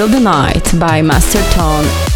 Podcast, the Night by Master Tone.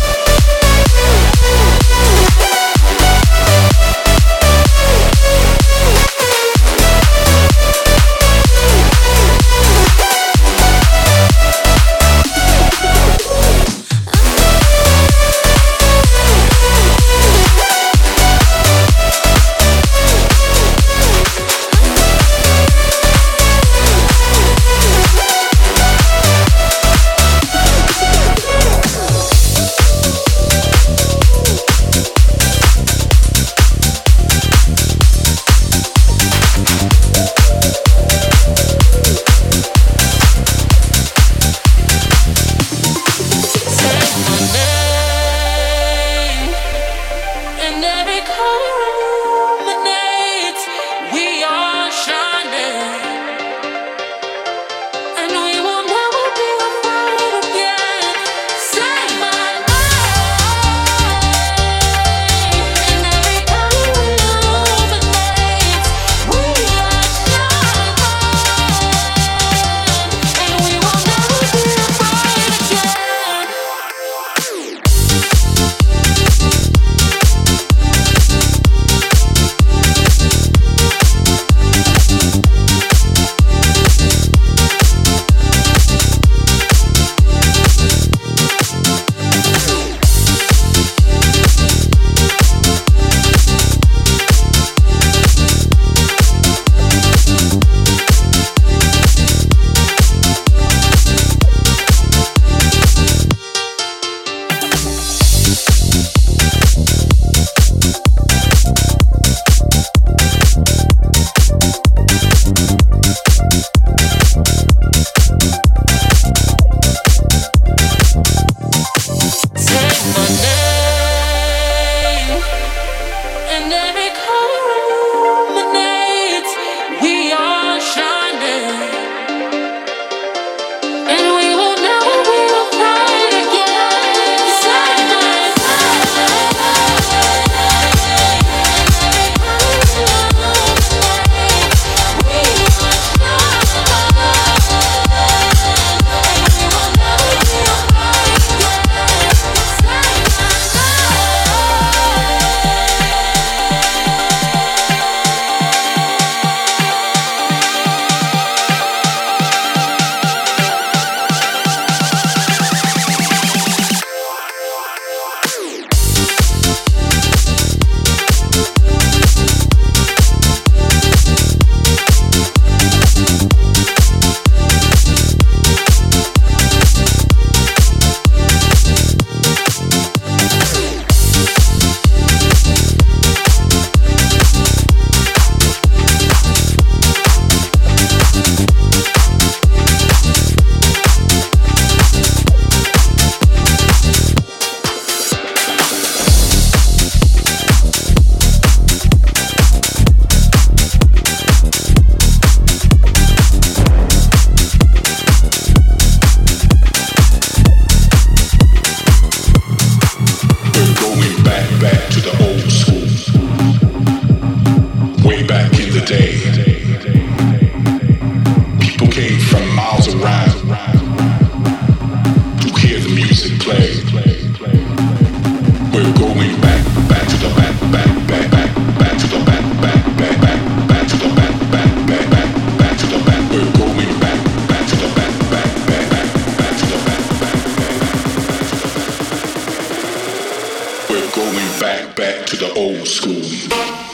back, back to the old school.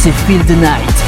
C'est Feel the Night.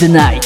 The Night.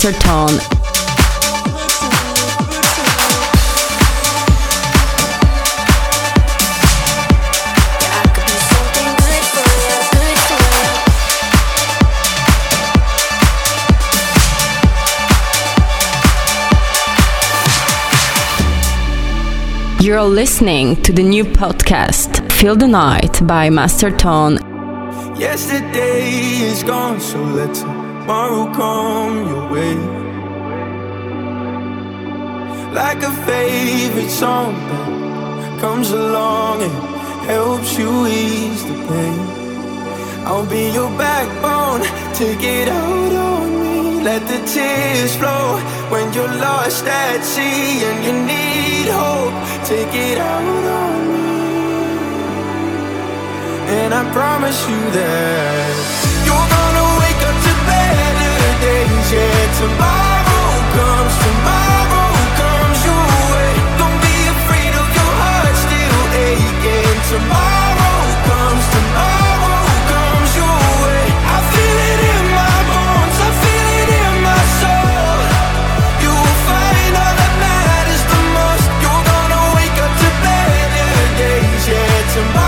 for you. You're listening to the new podcast Feel the Night by Master Tone. Yesterday is gone, so let tomorrow come your way. Like a favorite song that comes along and helps you ease the pain. I'll be your backbone, take it out on me. Let the tears flow when you're lost at sea and you need hope. Take it out on me. And I promise you that you're gonna days yet. Tomorrow comes, tomorrow comes your way. Don't be afraid of your heart still aching. Tomorrow comes, tomorrow comes your way. I feel it in my bones, I feel it in my soul. You will find all that matters the most. You're gonna wake up to better days. Tomorrow.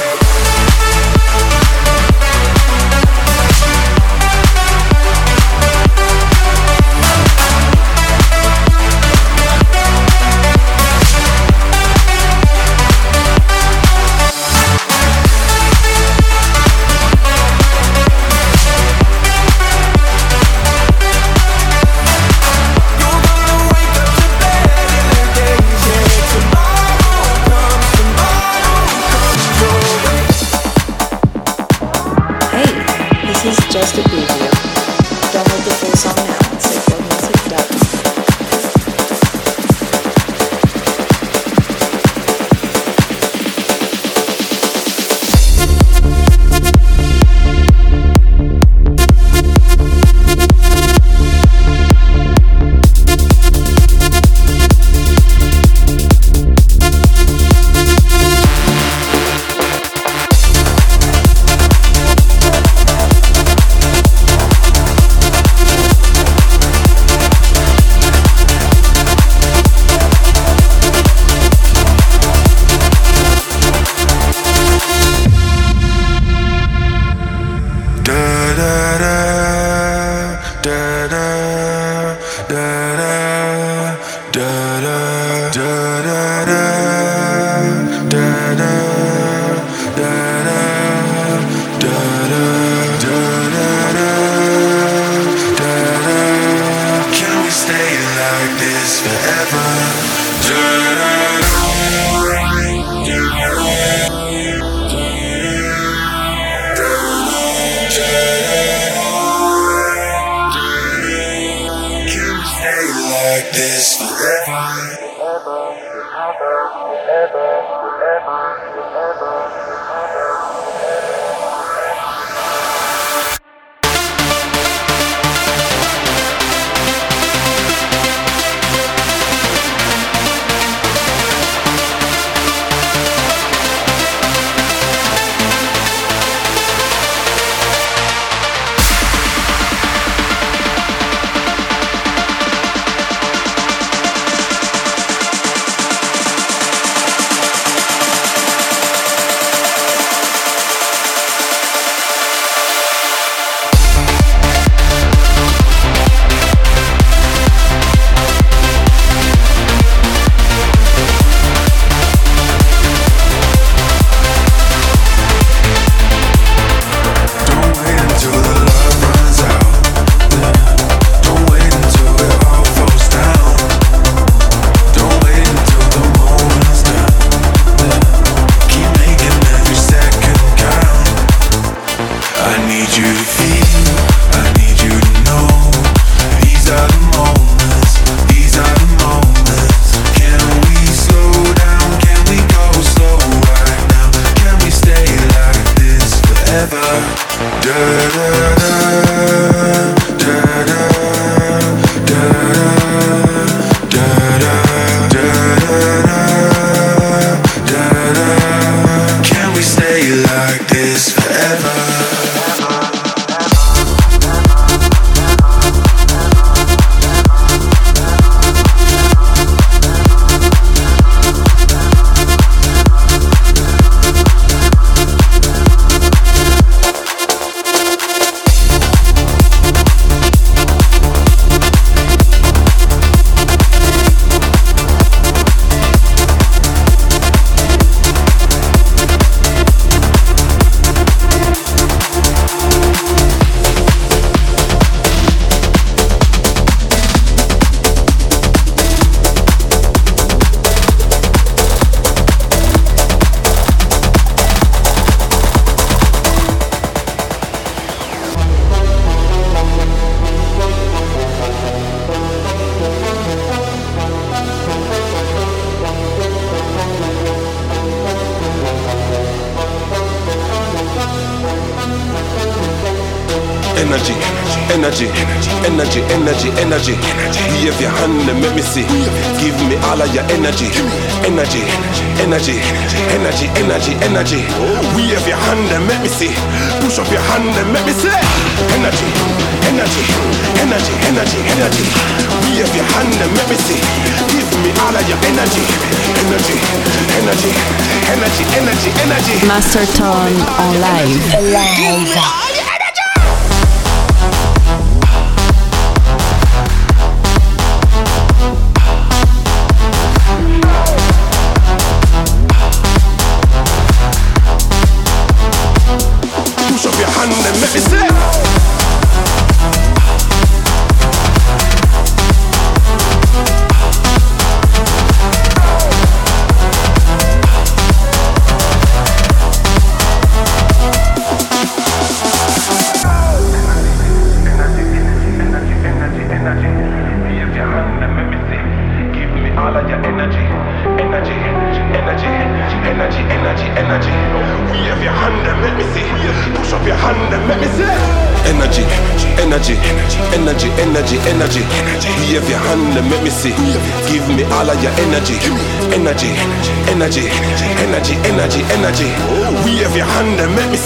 Master Tone on live. Alive.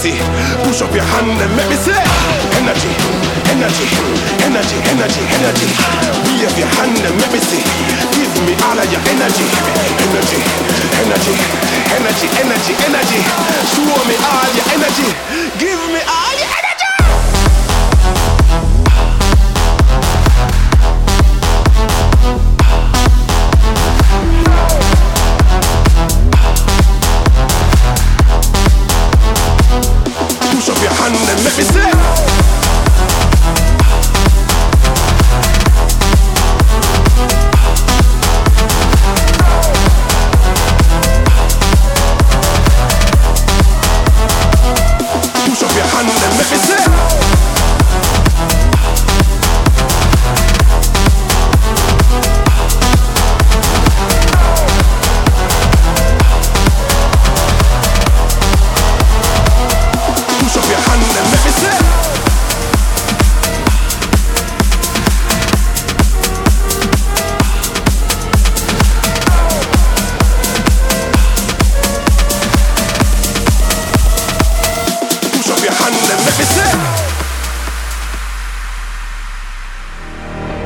نفسي بشوف يوحنا ما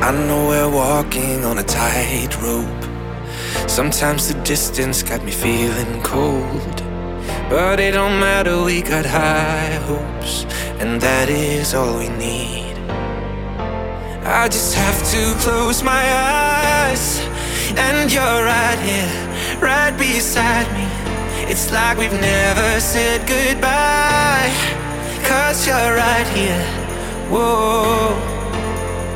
I know we're walking on a tightrope. Sometimes the distance got me feeling cold. But it don't matter, we got high hopes, and that is all we need. I just have to close my eyes, and you're right here, right beside me. It's like we've never said goodbye, cause you're right here. Whoa.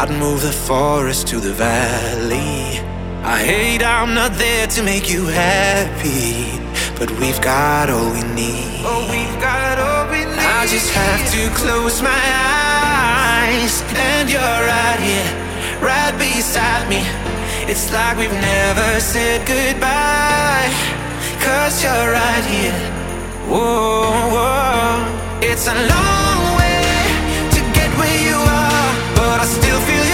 I'd move the forest to the valley. I hate I'm not there to make you happy, but we've got all we need. Oh, we've got all we need. I just have to close my eyes, and you're right here, right beside me. It's like we've never said goodbye, cause you're right here. Whoa, whoa. it's a long way but I still feel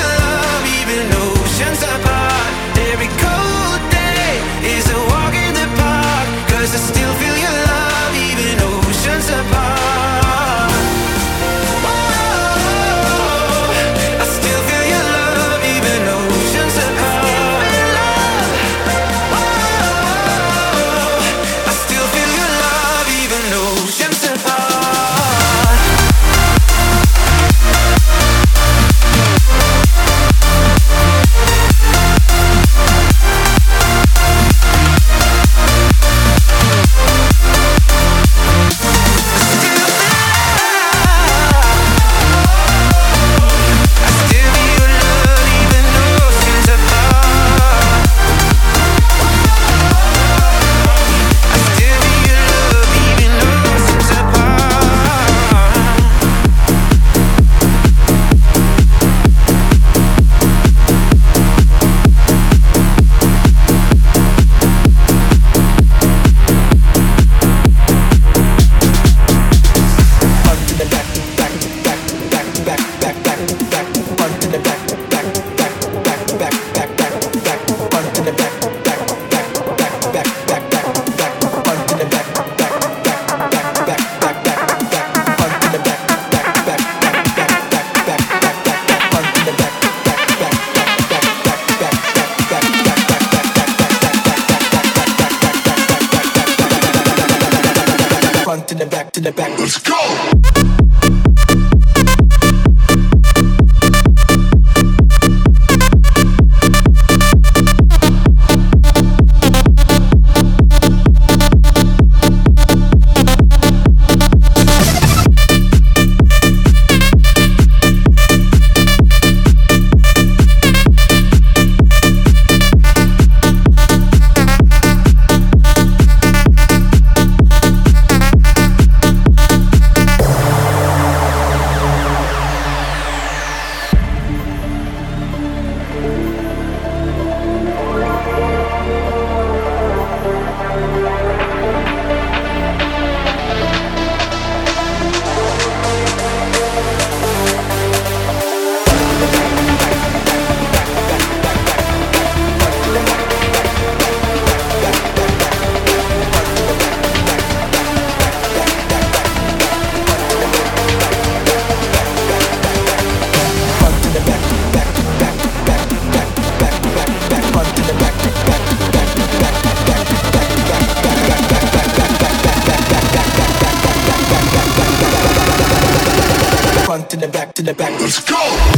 in the back. Let's go!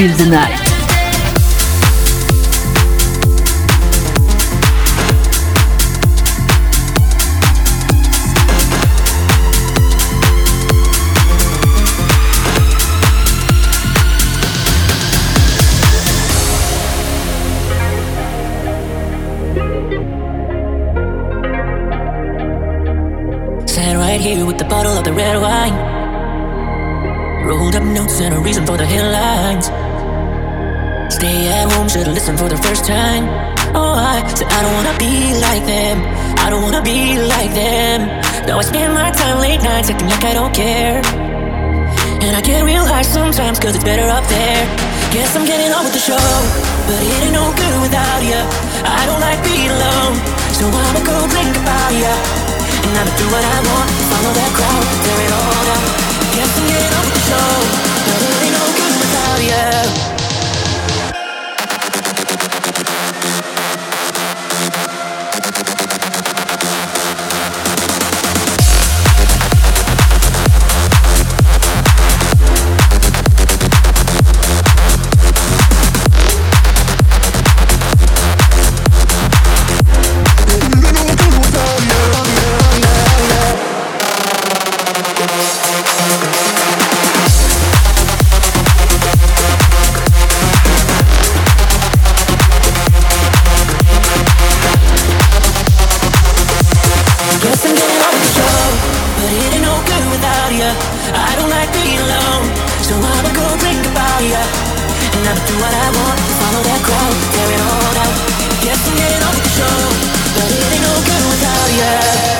Feel the Night. Here with the bottle of the red wine. Rolled up notes and a reason for the headlines. Should've listened for the first time. Oh, I said I don't wanna be like them. I don't wanna be like them. Now I spend my time late nights acting like I don't care. And I get real high sometimes cause it's better up there. Guess I'm getting on with the show, but it ain't no good without you. I don't like being alone, so I'ma go drink about ya. And I'ma do what I want, follow that crowd, tear it all down. Guess I'm getting on with the show, but it ain't no good without ya. Without ya. I don't like being alone, so I'ma go drink about ya. And I'ma do what I want, follow that crowd, tear it all out. Guess I'm getting on the show, but it ain't no good without ya.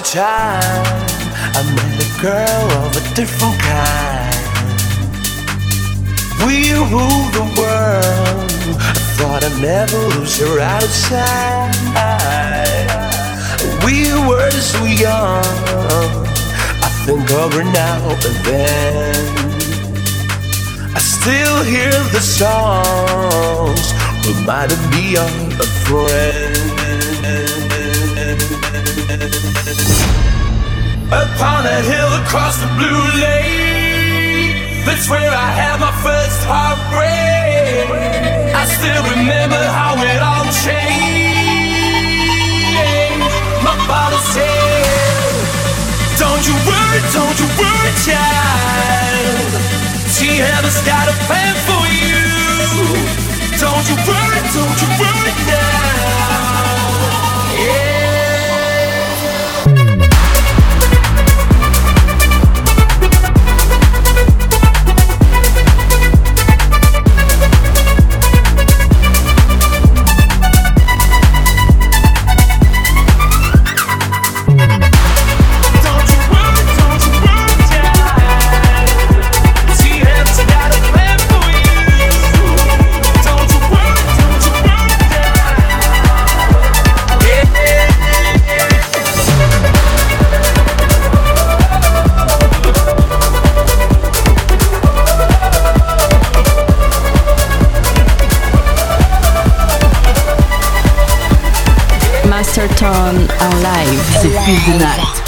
A time I met a girl of a different kind. We ruled the world. I thought I'd never lose her outside. We were so young. I think of her now and then. I still hear the songs reminding me of a friend. Upon a hill across the blue lake, that's where I had my first heartbreak. I still remember how it all changed. My father said, Don't you worry, don't you worry, child. She has got a plan for you. Don't you worry, don't you worry now. Master Tone Alive. C'est Feel the Night.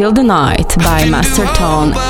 Feel the Night by Master Tone.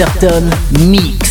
Masterton Mix.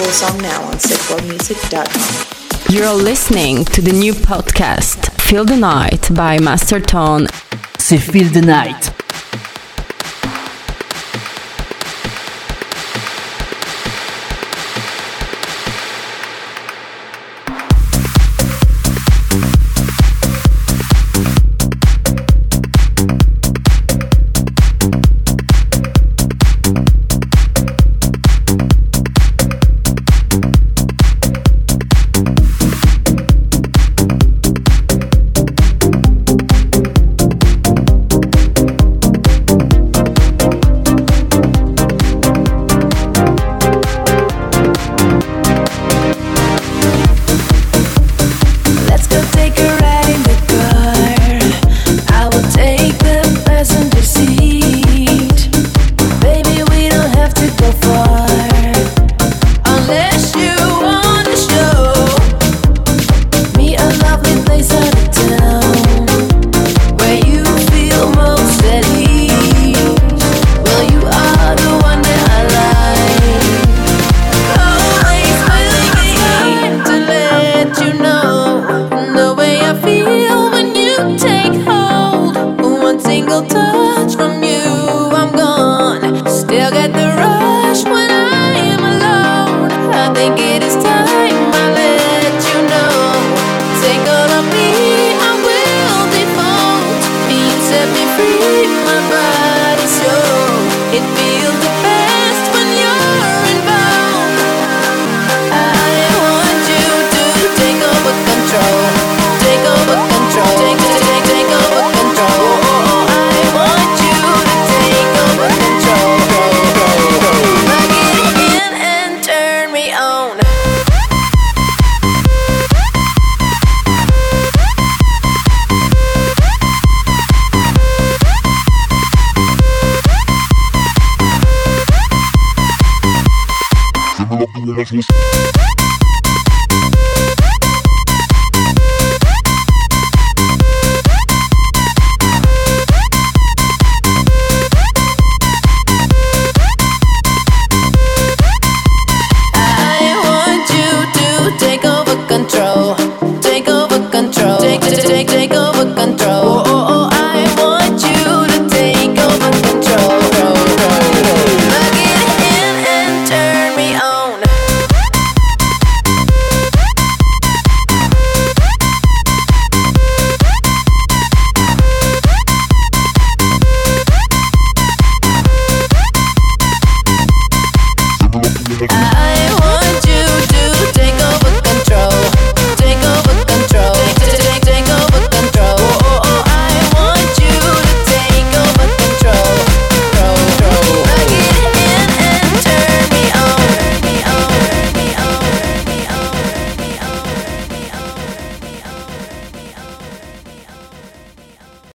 full song now on sickworldmusic.com. You're listening to the new podcast, Feel the Night by Master Tone. Feel the Night